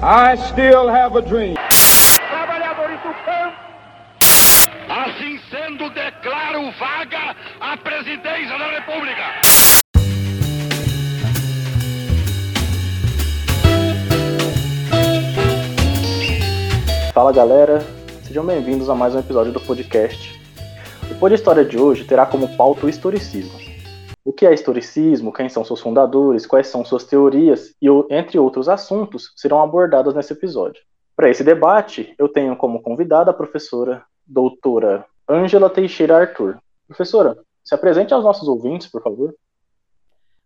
I still have a dream. Trabalhadores do campo. Assim sendo, declaro vaga a presidência da República. Fala galera, sejam bem-vindos a mais um episódio do podcast. O Pod História de hoje terá como pauta o historicismo. O que é historicismo, quem são seus fundadores, quais são suas teorias e, entre outros assuntos, serão abordados nesse episódio. Para esse debate, eu tenho como convidada a professora doutora Ângela Teixeira Arthur. Professora, se apresente aos nossos ouvintes, por favor.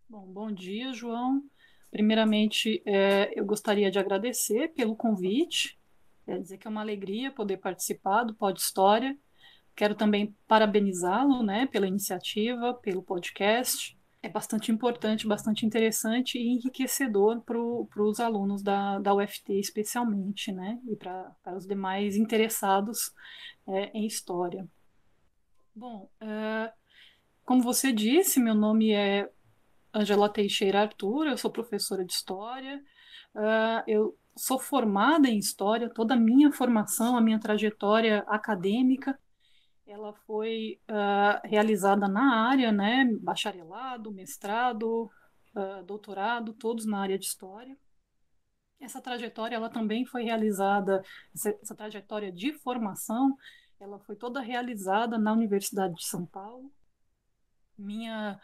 Bom, bom dia, João. Primeiramente, é, eu gostaria de agradecer pelo convite, é dizer que é uma alegria poder participar do Pod História Quero também parabenizá-lo né, pela iniciativa, pelo podcast. É bastante importante, bastante interessante e enriquecedor para os alunos da, da UFT, especialmente, né, e para os demais interessados é, em história. Bom, é, como você disse, meu nome é Angela Teixeira Arthur, eu sou professora de História. Uh, eu sou formada em História, toda a minha formação, a minha trajetória acadêmica ela foi uh, realizada na área, né, bacharelado, mestrado, uh, doutorado, todos na área de história. Essa trajetória, ela também foi realizada, essa, trajetória de formação, ela foi toda realizada na Universidade de São Paulo. Minha,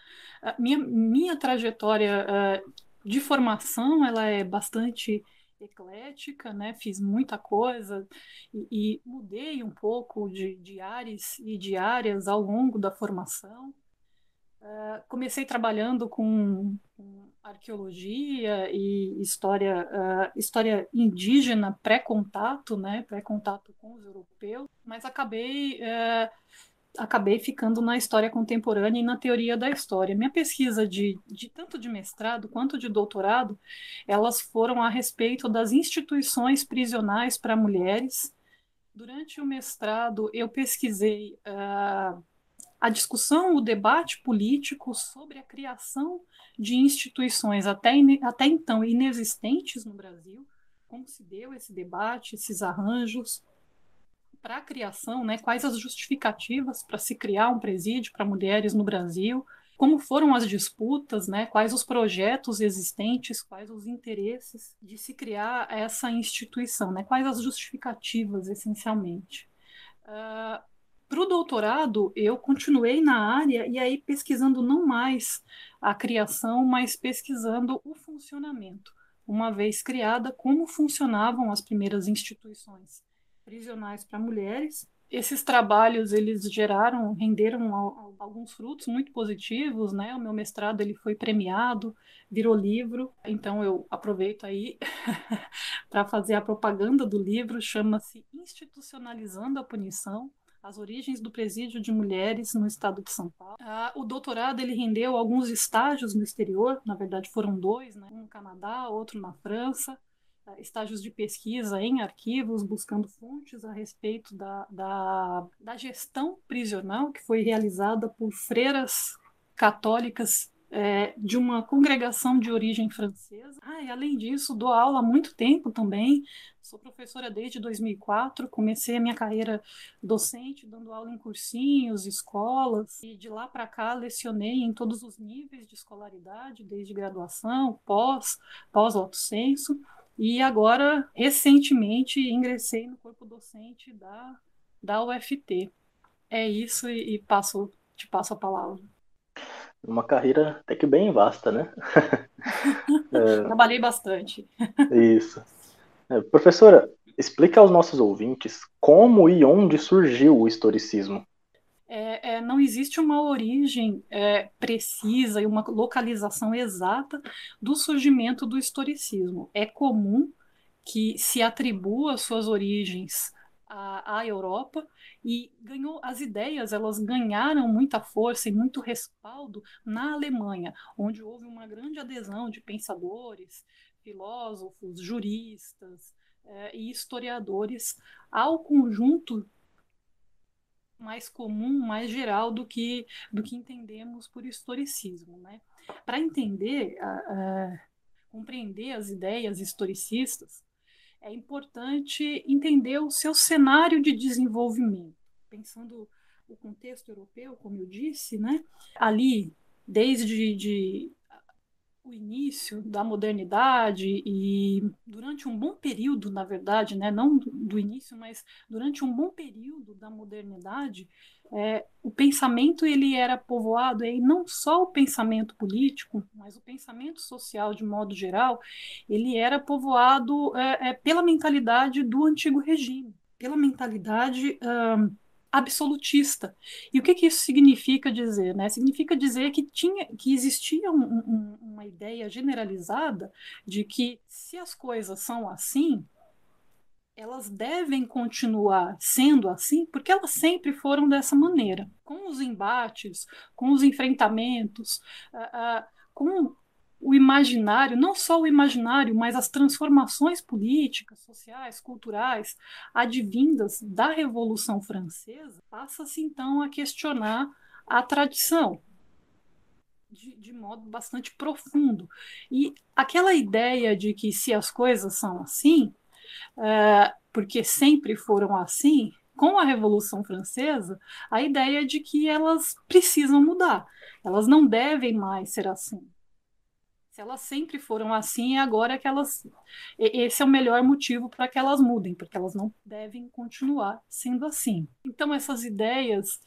minha, minha trajetória uh, de formação, ela é bastante eclética, né? Fiz muita coisa e, e mudei um pouco de, de áreas e de áreas ao longo da formação. Uh, comecei trabalhando com, com, arqueologia e história, uh, história indígena pré-contato, né? Pré-contato com os europeus, mas acabei uh, acabei ficando na história contemporânea e na teoria da história. Minha pesquisa de, de, tanto de mestrado quanto de doutorado, elas foram a respeito das instituições prisionais para mulheres. Durante o mestrado, eu pesquisei uh, a discussão, o debate político sobre a criação de instituições até, até então inexistentes no Brasil, como se deu esse debate, esses arranjos, para a criação, né, quais as justificativas para se criar um presídio para mulheres no Brasil, como foram as disputas, né, quais os projetos existentes, quais os interesses de se criar essa instituição, né, quais as justificativas, essencialmente. Uh, ah, para o doutorado, eu continuei na área e aí pesquisando não mais a criação, mas pesquisando o funcionamento. Uma vez criada, como funcionavam as primeiras instituições prisionais para mulheres. Esses trabalhos eles geraram, renderam alguns frutos muito positivos, né? O meu mestrado ele foi premiado, virou livro, então eu aproveito aí para fazer a propaganda do livro, chama-se Institucionalizando a Punição, as origens do presídio de mulheres no estado de São Paulo. Ah, o doutorado ele rendeu alguns estágios no exterior, na verdade foram dois, né? um no Canadá, outro na França estágios de pesquisa em arquivos, buscando fontes a respeito da, da, da gestão prisional que foi realizada por freiras católicas é, de uma congregação de origem francesa. Ah, e além disso, dou aula há muito tempo também. Sou professora desde 2004. Comecei a minha carreira docente, dando aula em cursinhos, escolas. E de lá para cá, lecionei em todos os níveis de escolaridade, desde graduação, pós, pós-lato senso. E agora, recentemente, ingressei no corpo docente da, da UFT. É isso e, e passo, te passo a palavra. Uma carreira até que bem vasta, né? é... Trabalhei bastante. Isso. É, professora, explica aos nossos ouvintes como e onde surgiu o historicismo é, é, não existe uma origem é, precisa e uma localização exata do surgimento do historicismo. É comum que se atribua suas origens à, à Europa e ganhou as ideias, elas ganharam muita força e muito respaldo na Alemanha, onde houve uma grande adesão de pensadores, filósofos, juristas é, e historiadores ao conjunto mais comum, mais geral do que, do que entendemos por historicismo. Né? Para entender, compreender as ideias historicistas, é importante entender o seu cenário de desenvolvimento, pensando o contexto europeu, como eu disse, né? Ali, desde de o início da modernidade e durante um bom período, na verdade, né, não do início, mas durante um bom período da modernidade, é, o pensamento ele era povoado e não só o pensamento político, mas o pensamento social de modo geral, ele era povoado é, é, pela mentalidade do antigo regime, pela mentalidade absolutista. E o que, que, isso significa dizer? Né? Significa dizer que, tinha, que existia um, um, uma ideia generalizada de que se as coisas são assim, elas devem continuar sendo assim, porque elas sempre foram dessa maneira. Com os embates, com os enfrentamentos, uh, uh, com o imaginário, não só o imaginário, mas as transformações políticas, sociais, culturais, advindas da Revolução Francesa, passa-se então a questionar a tradição. De, de, modo bastante profundo. E aquela ideia de que se as coisas são assim, é, porque sempre foram assim, com a Revolução Francesa, a ideia de que elas precisam mudar, elas não devem mais ser assim se elas sempre foram assim, é agora que elas. Esse é o melhor motivo para que elas mudem, porque elas não devem continuar sendo assim. Então, essas ideias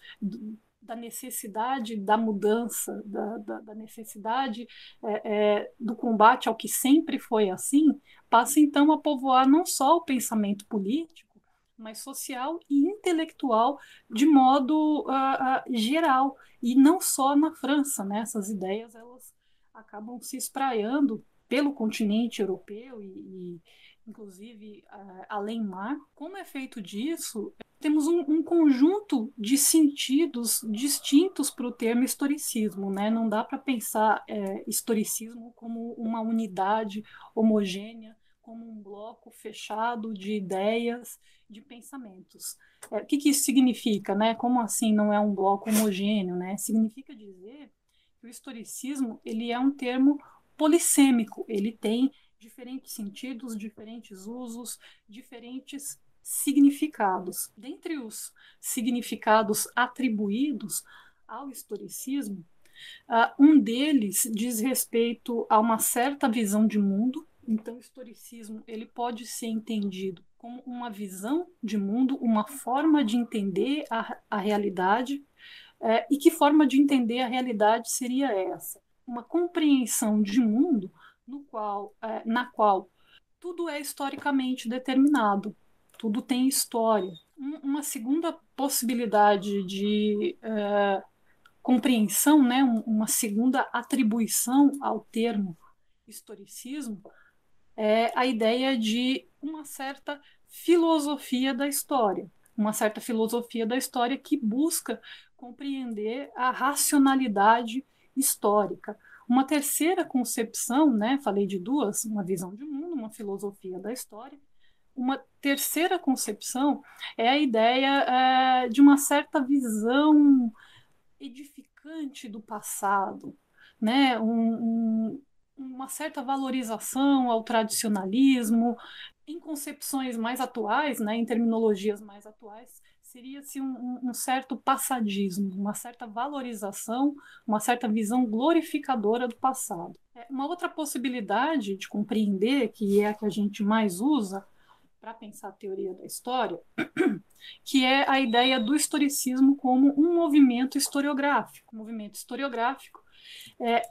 da necessidade da mudança, da, da, da necessidade é, é, do combate ao que sempre foi assim, passa então a povoar não só o pensamento político, mas social e intelectual de modo uh, uh, geral e não só na França, né? Essas ideias elas acabam se espraiando pelo continente europeu e, e inclusive além mar. Como é feito disso? Temos um, um conjunto de sentidos distintos para o termo historicismo, né? Não dá para pensar é, historicismo como uma unidade homogênea, como um bloco fechado de ideias, de pensamentos. É, o que, que isso significa, né? Como assim não é um bloco homogêneo, né? Significa dizer o historicismo ele é um termo polissêmico, ele tem diferentes sentidos, diferentes usos, diferentes significados. Dentre os significados atribuídos ao historicismo, uh, um deles diz respeito a uma certa visão de mundo. Então, o historicismo ele pode ser entendido como uma visão de mundo, uma forma de entender a, a realidade é, e que forma de entender a realidade seria essa? Uma compreensão de mundo no qual, é, na qual tudo é historicamente determinado, tudo tem história. Um, uma segunda possibilidade de é, compreensão, né, uma segunda atribuição ao termo historicismo é a ideia de uma certa filosofia da história, uma certa filosofia da história que busca compreender a racionalidade histórica. Uma terceira concepção, né, falei de duas, uma visão de mundo, uma filosofia da história. Uma terceira concepção é a ideia é, de uma certa visão edificante do passado, né, um, um, uma certa valorização ao tradicionalismo, em concepções mais atuais, né, em terminologias mais atuais, seria-se um, um, certo passadismo, uma certa valorização, uma certa visão glorificadora do passado. É, uma outra possibilidade de compreender, que é a que a gente mais usa para pensar a teoria da história, que é a ideia do historicismo como um movimento historiográfico. Um movimento historiográfico é,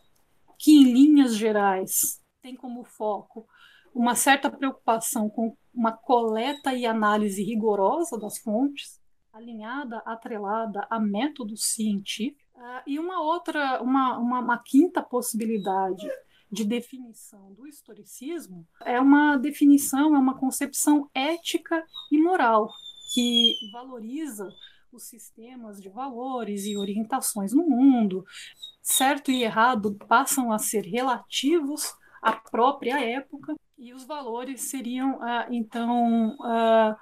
que, em linhas gerais, tem como foco uma certa preocupação com uma coleta e análise rigorosa das fontes, alinhada, atrelada a métodos científicos. Uh, e uma outra, uma, uma, uma quinta possibilidade de definição do historicismo é uma definição, é uma concepção ética e moral que valoriza os sistemas de valores e orientações no mundo. Certo e errado passam a ser relativos à própria época e os valores seriam, uh, então, uh,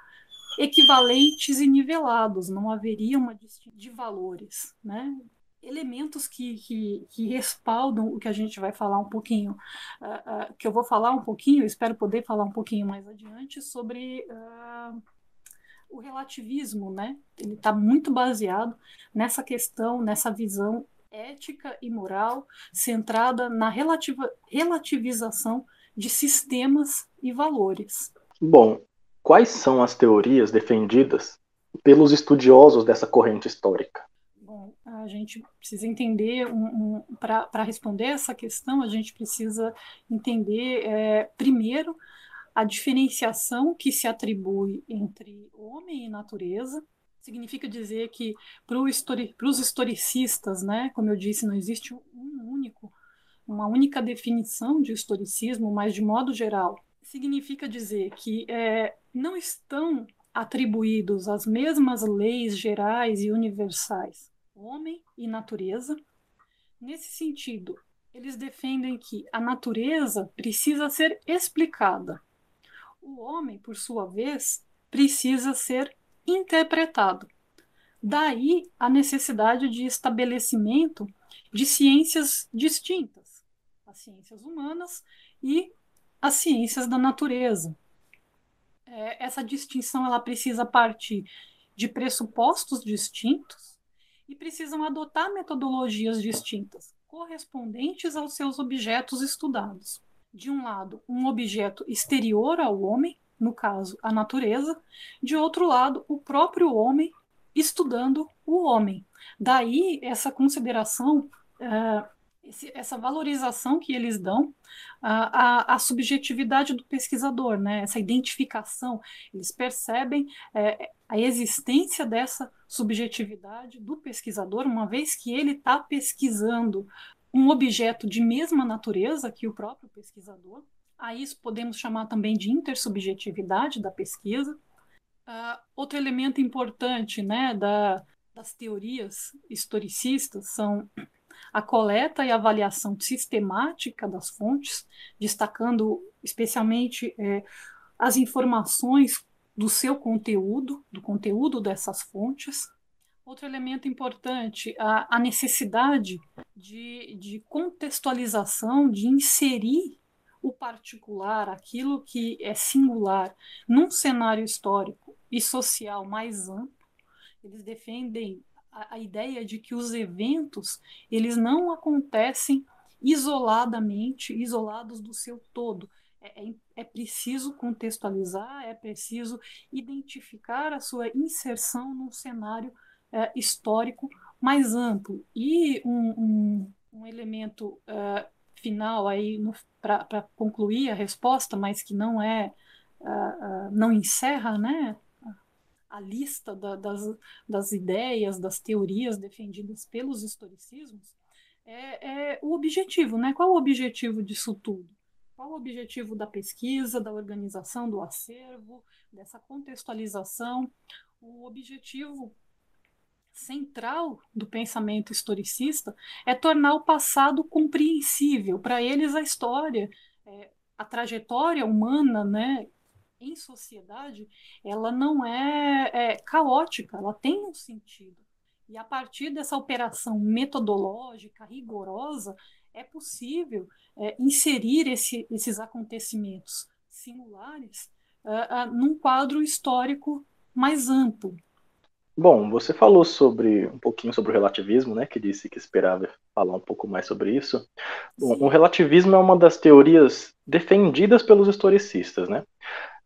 equivalentes e nivelados, não haveria uma distinção de valores, né? elementos que, que, que, respaldam o que a gente vai falar um pouquinho, uh, uh, que eu vou falar um pouquinho, espero poder falar um pouquinho mais adiante sobre uh, o relativismo, né? Ele está muito baseado nessa questão, nessa visão ética e moral centrada na relativa, relativização de sistemas e valores. Bom, quais são as teorias defendidas pelos estudiosos dessa corrente histórica? Bom, a gente precisa entender, um, um, para responder essa questão, a gente precisa entender, é, primeiro, a diferenciação que se atribui entre homem e natureza. Significa dizer que para histori os historicistas, né, como eu disse, não existe um único, uma única definição de historicismo, mas de modo geral, significa dizer que é, não estão atribuídos as mesmas leis gerais e universais homem e natureza. Nesse sentido, eles defendem que a natureza precisa ser explicada. O homem, por sua vez, precisa ser interpretado. Daí a necessidade de estabelecimento de ciências distintas, as ciências humanas e as ciências da natureza. É, essa distinção ela precisa partir de pressupostos distintos e precisam adotar metodologias distintas, correspondentes aos seus objetos estudados. De um lado, um objeto exterior ao homem, no caso, a natureza, de outro lado, o próprio homem estudando o homem. Daí essa consideração, uh, esse, essa valorização que eles dão à, subjetividade do pesquisador, né? essa identificação. Eles percebem é, a existência dessa subjetividade do pesquisador, uma vez que ele está pesquisando um objeto de mesma natureza que o próprio pesquisador. A isso podemos chamar também de intersubjetividade da pesquisa. Uh, outro elemento importante né, da, das teorias historicistas são a coleta e avaliação sistemática das fontes, destacando especialmente é, as informações do seu conteúdo, do conteúdo dessas fontes. Outro elemento importante, a, a necessidade de, de contextualização, de inserir o particular, aquilo que é singular, num cenário histórico e social mais amplo. Eles defendem a, ideia de que os eventos eles não acontecem isoladamente, isolados do seu todo, é, é, é, preciso contextualizar, é preciso identificar a sua inserção num cenário é, histórico mais amplo. E um, um, um elemento é, final aí para concluir a resposta, mas que não é uh, não encerra, né? A lista da, das, das ideias, das teorias defendidas pelos historicismos, é, é o objetivo, né? Qual o objetivo disso tudo? Qual o objetivo da pesquisa, da organização do acervo, dessa contextualização? O objetivo central do pensamento historicista é tornar o passado compreensível. Para eles, a história, é, a trajetória humana, né, em sociedade, ela não é, é caótica, ela tem um sentido. E a partir dessa operação metodológica rigorosa, é possível é, inserir esse, esses acontecimentos singulares uh, uh, num quadro histórico mais amplo. Bom, você falou sobre um pouquinho sobre o relativismo, né? Que disse que esperava falar um pouco mais sobre isso. Bom, o relativismo é uma das teorias defendidas pelos historicistas, né?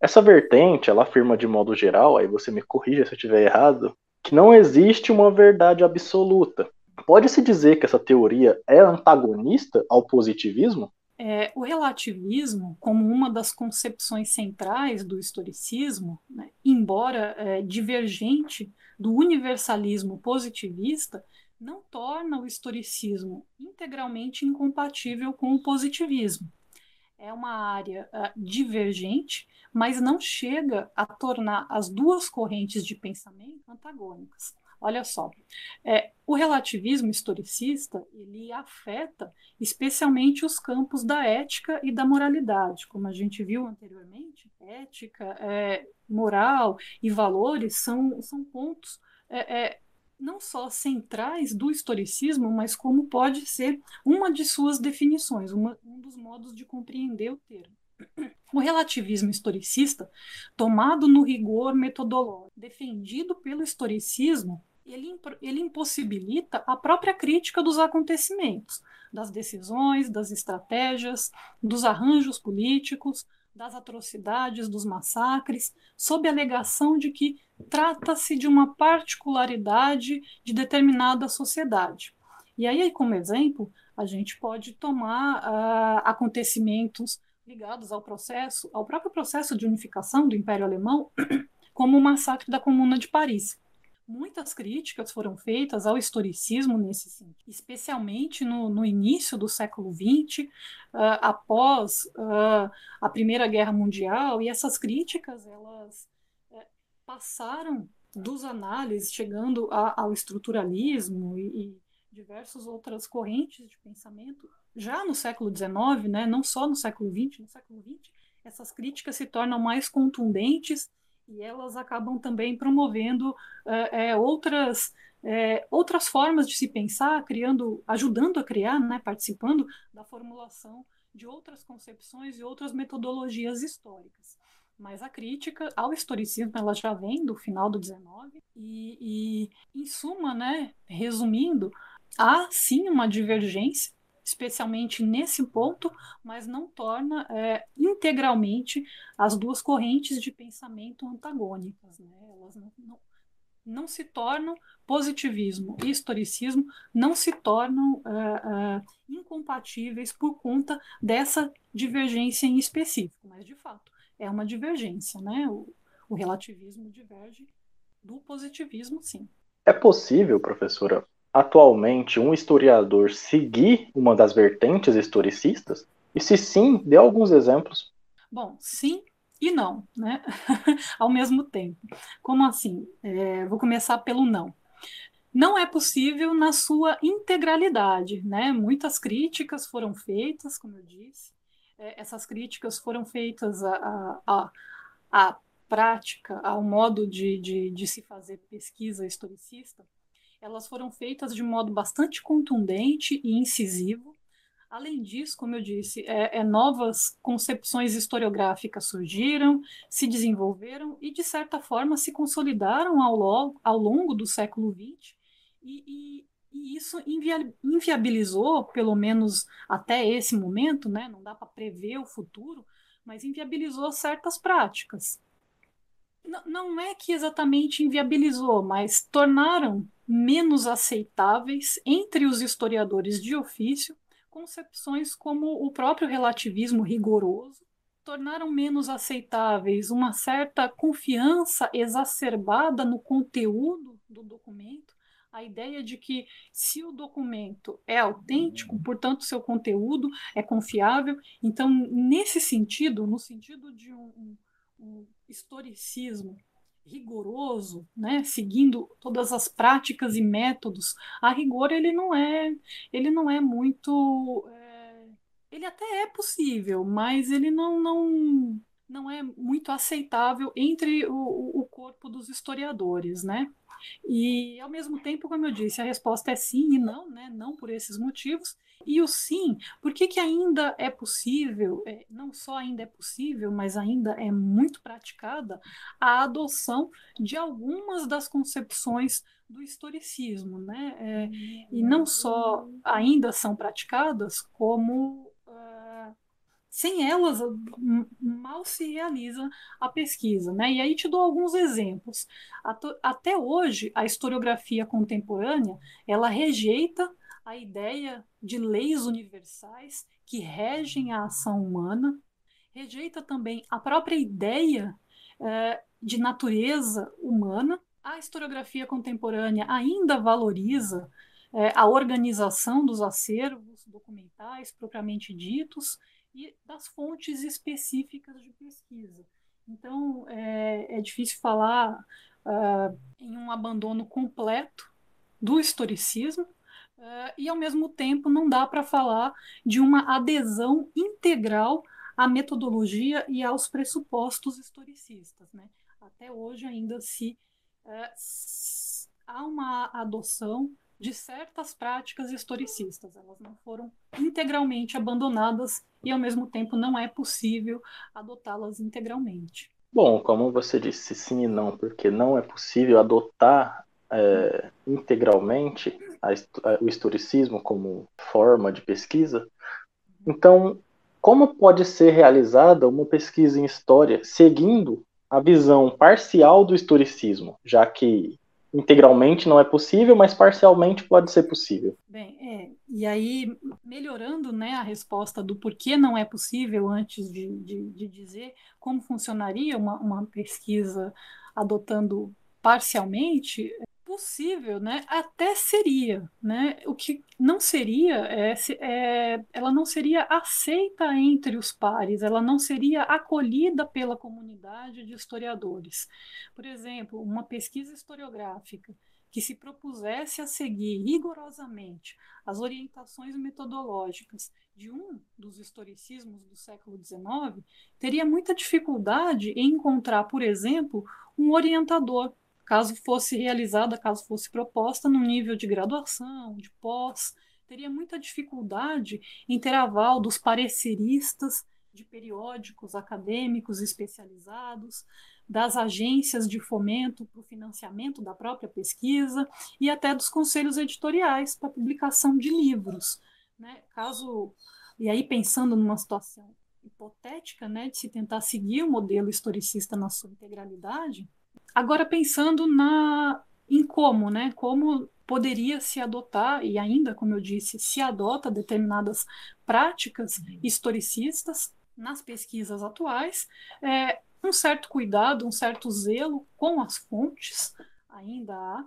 Essa vertente, ela afirma de modo geral, aí você me corrija se eu estiver errado, que não existe uma verdade absoluta, Pode-se dizer que essa teoria é antagonista ao positivismo? É, o relativismo, como uma das concepções centrais do historicismo, né, embora é, divergente do universalismo positivista, não torna o historicismo integralmente incompatível com o positivismo. É uma área uh, divergente, mas não chega a tornar as duas correntes de pensamento antagônicas. Olha só, é, o relativismo historicista ele afeta especialmente os campos da ética e da moralidade, como a gente viu anteriormente. Ética, é, moral e valores são, são pontos é, é não só centrais do historicismo, mas como pode ser uma de suas definições, uma, um dos modos de compreender o termo. O relativismo historicista, tomado no rigor metodológico, defendido pelo historicismo, ele, ele impossibilita a própria crítica dos acontecimentos, das decisões, das estratégias, dos arranjos políticos, das atrocidades, dos massacres, sob a alegação de que trata-se de uma particularidade de determinada sociedade. E aí, como exemplo, a gente pode tomar uh, acontecimentos ligados ao processo, ao próprio processo de unificação do Império Alemão, como o massacre da Comuna de Paris. Muitas críticas foram feitas ao historicismo nesse sentido, especialmente no, no início do século XX, uh, após uh, a Primeira Guerra Mundial, e essas críticas elas uh, passaram dos análises, chegando a, ao estruturalismo e, e diversas outras correntes de pensamento, já no século XIX, né, não só no século XX, no século XX, essas críticas se tornam mais contundentes e elas acabam também promovendo é, outras é, outras formas de se pensar, criando, ajudando a criar, né, participando da formulação de outras concepções e outras metodologias históricas. Mas a crítica ao historicismo ela já vem do final do 19 e, e em suma, né, resumindo, há sim uma divergência especialmente nesse ponto, mas não torna é, integralmente as duas correntes de pensamento antagônicas. Né? Elas não, não, não, se tornam positivismo e historicismo, não se tornam é, é, incompatíveis por conta dessa divergência em específico, mas de fato é uma divergência. Né? O, o relativismo diverge do positivismo, sim. É possível, professora, atualmente um historiador seguir uma das vertentes historicistas? E se sim, dê alguns exemplos. Bom, sim e não, né? Ao mesmo tempo. Como assim? É, vou começar pelo não. Não é possível na sua integralidade, né? Muitas críticas foram feitas, como eu disse. É, essas críticas foram feitas à, à, à prática, ao modo de, de, de se fazer pesquisa historicista elas foram feitas de modo bastante contundente e incisivo. Além disso, como eu disse, é, é, novas concepções historiográficas surgiram, se desenvolveram e, de certa forma, se consolidaram ao, ao longo do século XX, e, e, e isso invia, inviabilizou, pelo menos até esse momento, né, não dá para prever o futuro, mas inviabilizou certas práticas. Não, é que exatamente inviabilizou, mas tornaram menos aceitáveis entre os historiadores de ofício concepções como o próprio relativismo rigoroso, tornaram menos aceitáveis uma certa confiança exacerbada no conteúdo do documento, a ideia de que se o documento é autêntico, portanto seu conteúdo é confiável. Então, nesse sentido, no sentido de um, um, historicismo rigoroso, né, seguindo todas as práticas e métodos, a rigor ele não é, ele não é muito, é, ele até é possível, mas ele não, não, não é muito aceitável entre o, o corpo dos historiadores, né? E ao mesmo tempo, como eu disse, a resposta é sim e não, né? Não por esses motivos. E o sim, por que, que ainda é possível, é, não só ainda é possível, mas ainda é muito praticada a adoção de algumas das concepções do historicismo, né? É, e não só ainda são praticadas, como sem elas mal se realiza a pesquisa, né? E aí te dou alguns exemplos. Até hoje, a historiografia contemporânea ela rejeita a ideia de leis universais que regem a ação humana, rejeita também a própria ideia eh, de natureza humana. A historiografia contemporânea ainda valoriza eh, a organização dos acervos documentais propriamente ditos e das fontes específicas de pesquisa. Então, é, é difícil falar uh, em um abandono completo do historicismo, Uh, e, ao mesmo tempo, não dá para falar de uma adesão integral à metodologia e aos pressupostos historicistas. Né? Até hoje ainda se, uh, há uma adoção de certas práticas historicistas. Elas não foram integralmente abandonadas e, ao mesmo tempo, não é possível adotá-las integralmente. Bom, como você disse, sim e não, porque não é possível adotar é, integralmente a, a, o historicismo como forma de pesquisa. Então, como pode ser realizada uma pesquisa em história seguindo a visão parcial do historicismo, já que integralmente não é possível, mas parcialmente pode ser possível. Bem, é, e aí, melhorando né, a resposta do porquê não é possível, antes de, de, de dizer como funcionaria uma, uma pesquisa adotando parcialmente, possível, né? Até seria, né? O que não seria é, é, ela não seria aceita entre os pares, ela não seria acolhida pela comunidade de historiadores. Por exemplo, uma pesquisa historiográfica que se propusesse a seguir rigorosamente as orientações metodológicas de um dos historicismos do século XIX, teria muita dificuldade em encontrar, por exemplo, um orientador caso fosse realizada, caso fosse proposta no nível de graduação, de pós, teria muita dificuldade em ter aval dos pareceristas de periódicos acadêmicos especializados, das agências de fomento para o financiamento da própria pesquisa e até dos conselhos editoriais para publicação de livros. Né? Caso e aí pensando numa situação hipotética, né, de se tentar seguir o modelo historicista na sua integralidade, Agora pensando na em como, né? Como poderia se adotar e ainda, como eu disse, se adota determinadas práticas historicistas nas pesquisas atuais, é, um certo cuidado, um certo zelo com as fontes ainda há,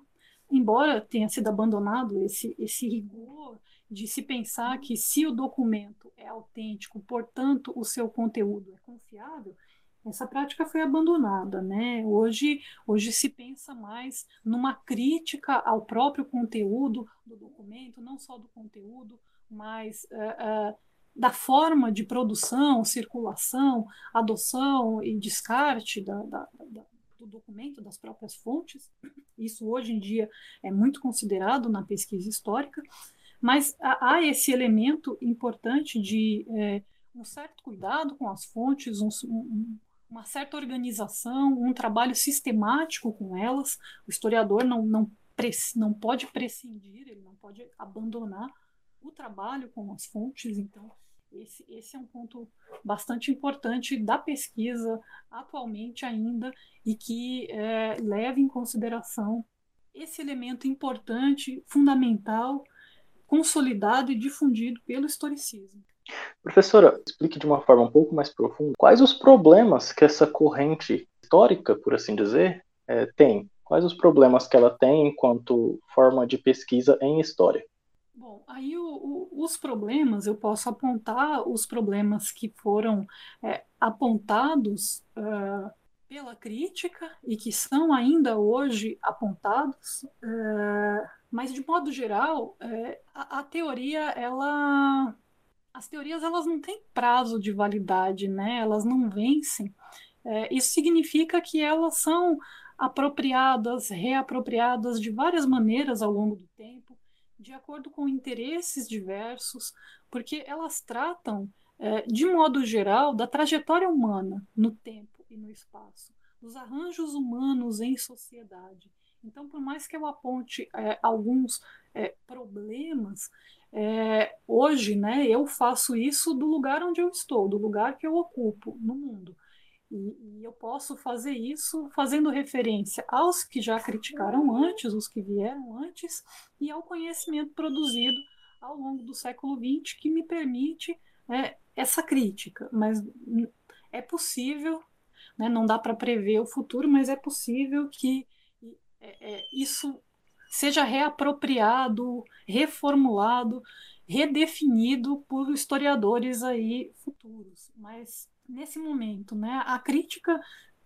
embora tenha sido abandonado esse, esse rigor de se pensar que se o documento é autêntico, portanto o seu conteúdo é confiável, essa prática foi abandonada, né? Hoje, hoje se pensa mais numa crítica ao próprio conteúdo do documento, não só do conteúdo, mas uh, uh, da forma de produção, circulação, adoção e descarte da, da, da, do documento, das próprias fontes. Isso hoje em dia é muito considerado na pesquisa histórica, mas há esse elemento importante de é, um certo cuidado com as fontes, um, um, uma certa organização, um trabalho sistemático com elas. O historiador não, não, não pode prescindir, ele não pode abandonar o trabalho com as fontes. Então, esse, esse é um ponto bastante importante da pesquisa atualmente ainda e que é, leva em consideração esse elemento importante, fundamental, consolidado e difundido pelo historicismo. Professora, explique de uma forma um pouco mais profunda quais os problemas que essa corrente histórica, por assim dizer, é, tem. Quais os problemas que ela tem enquanto forma de pesquisa em história? Bom, aí o, o, os problemas, eu posso apontar os problemas que foram é, apontados uh, pela crítica e que são ainda hoje apontados, uh, mas de modo geral, uh, a, a teoria ela as teorias elas não têm prazo de validade, né? Elas não vencem. É, isso significa que elas são apropriadas, reapropriadas de várias maneiras ao longo do tempo, de acordo com interesses diversos, porque elas tratam, é, de modo geral, da trajetória humana no tempo e no espaço, dos arranjos humanos em sociedade. Então, por mais que eu aponte é, alguns é, problemas, é, hoje, né, eu faço isso do lugar onde eu estou, do lugar que eu ocupo no mundo. E, e, eu posso fazer isso fazendo referência aos que já criticaram antes, os que vieram antes, e ao conhecimento produzido ao longo do século XX que me permite é, essa crítica. Mas é possível, né, não dá para prever o futuro, mas é possível que é, é, isso seja reapropriado, reformulado, redefinido por historiadores aí futuros. Mas nesse momento, né, a crítica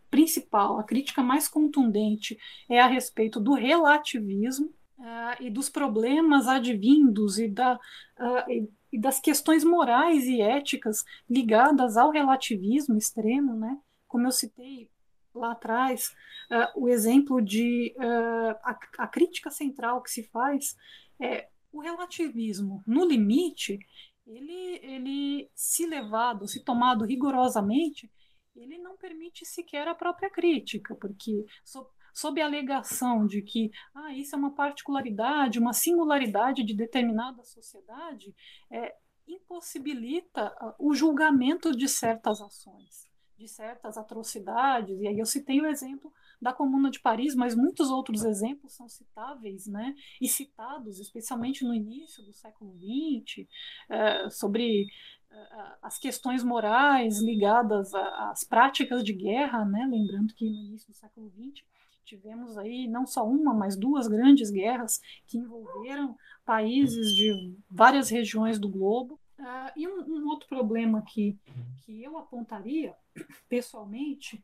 principal, a crítica mais contundente é a respeito do relativismo uh, e dos problemas advindos e, da, uh, e, e, das questões morais e éticas ligadas ao relativismo extremo, né? Como eu citei lá atrás, uh, o exemplo de uh, a, a, crítica central que se faz é o relativismo. No limite, ele, ele se levado, se tomado rigorosamente, ele não permite sequer a própria crítica, porque so, sob a alegação de que ah, isso é uma particularidade, uma singularidade de determinada sociedade, é, impossibilita o julgamento de certas ações de certas atrocidades, e aí eu citei o exemplo da Comuna de Paris, mas muitos outros exemplos são citáveis, né, e citados, especialmente no início do século XX, é, sobre é, as questões morais ligadas às práticas de guerra, né, lembrando que no início do século XX tivemos aí não só uma, mas duas grandes guerras que envolveram países de várias regiões do globo, Uh, e um, um, outro problema que, que eu apontaria pessoalmente,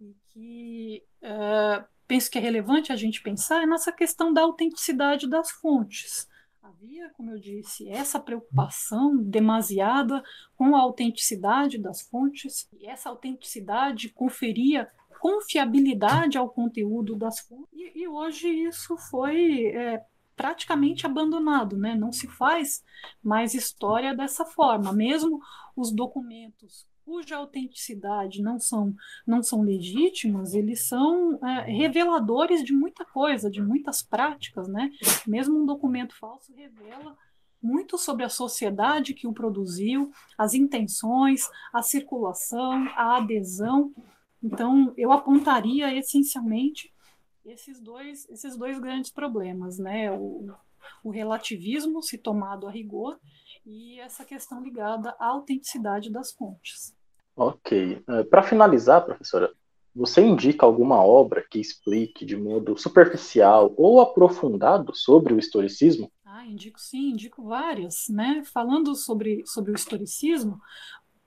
e que uh, penso que é relevante a gente pensar, é nessa questão da autenticidade das fontes. Havia, como eu disse, essa preocupação demasiada com a autenticidade das fontes, e essa autenticidade conferia confiabilidade ao conteúdo das fontes, e, e hoje isso foi é, praticamente abandonado, né? Não se faz mais história dessa forma. Mesmo os documentos cuja autenticidade não são não são legítimos, eles são é, reveladores de muita coisa, de muitas práticas, né? Mesmo um documento falso revela muito sobre a sociedade que o produziu, as intenções, a circulação, a adesão. Então, eu apontaria essencialmente esses dois, esses dois grandes problemas, né? O, o relativismo se tomado a rigor e essa questão ligada à autenticidade das fontes. Ok. Uh, Para finalizar, professora, você indica alguma obra que explique de modo superficial ou aprofundado sobre o historicismo? Ah, indico sim, indico várias, né? Falando sobre, sobre o historicismo,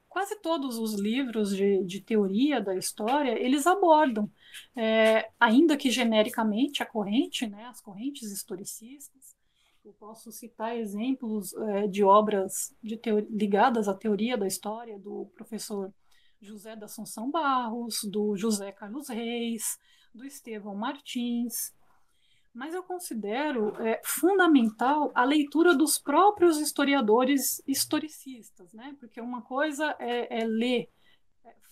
quase todos os livros de, de teoria da história, eles abordam, é, ainda que genericamente, a corrente, né, as correntes historicistas. Eu posso citar exemplos é, de obras de ligadas à teoria da história do professor José da Assunção Barros, do José Carlos Reis, do Estevão Martins, mas eu considero é, fundamental a leitura dos próprios historiadores historicistas, né? porque uma coisa é, é ler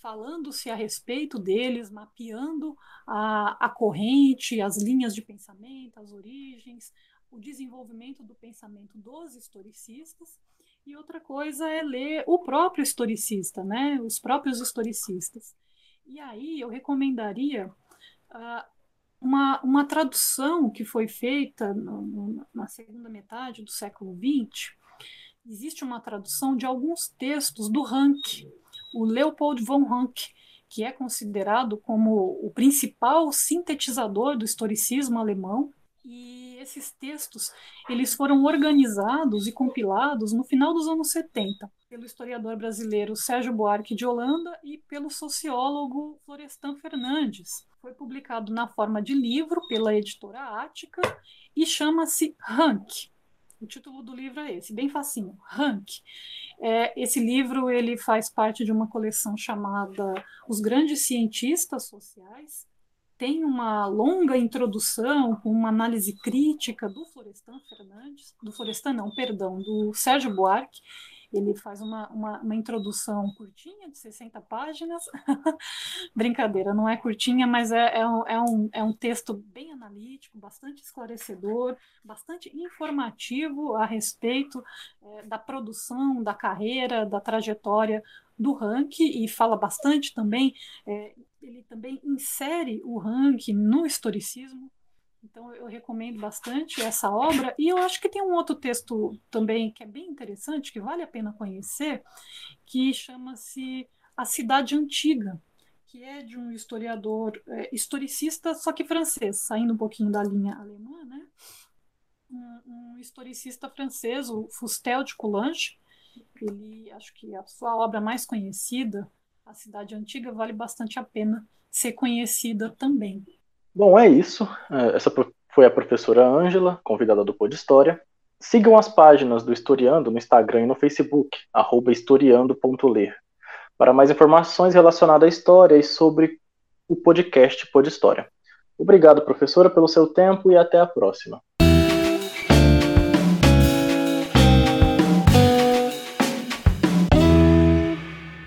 falando-se a respeito deles, mapeando a, a corrente, as linhas de pensamento, as origens, o desenvolvimento do pensamento dos historicistas, e outra coisa é ler o próprio historicista, né? os próprios historicistas. E aí eu recomendaria uh, uma, uma tradução que foi feita no, no, na segunda metade do século XX. Existe uma tradução de alguns textos do Rank, o Leopold von Rank, que é considerado como o principal sintetizador do historicismo alemão. E esses textos eles foram organizados e compilados no final dos anos 70 pelo historiador brasileiro Sérgio Buarque de Holanda e pelo sociólogo Florestan Fernandes foi publicado na forma de livro pela editora Ática e chama-se Rank. O título do livro é esse, bem facinho, Rank. É, esse livro ele faz parte de uma coleção chamada Os Grandes Cientistas Sociais. Tem uma longa introdução com uma análise crítica do Florestan Fernandes, do Florestan não, perdão, do Sérgio Buarque, ele faz uma, uma, uma introdução curtinha, de 60 páginas. Brincadeira, não é curtinha, mas é, é, um, é, um, é um texto bem analítico, bastante esclarecedor, bastante informativo a respeito é, da produção, da carreira, da trajetória do Rank e fala bastante também, é, ele também insere o Rank no historicismo, então eu recomendo bastante essa obra e eu acho que tem um outro texto também que é bem interessante, que vale a pena conhecer, que chama-se A Cidade Antiga, que é de um historiador, é, historicista, só que francês, saindo um pouquinho da linha alemã, né? Um, um historicista francês, o Fustel de Coulanges, ele acho que a sua obra mais conhecida, A Cidade Antiga, vale bastante a pena ser conhecida também. Bom, é isso. É, essa foi a professora Ângela, convidada do Pod História. Sigam as páginas do Historiando no Instagram e no Facebook, historiando.ler, para mais informações relacionadas à história e sobre o podcast Pod História. Obrigado, professora, pelo seu tempo e até a próxima.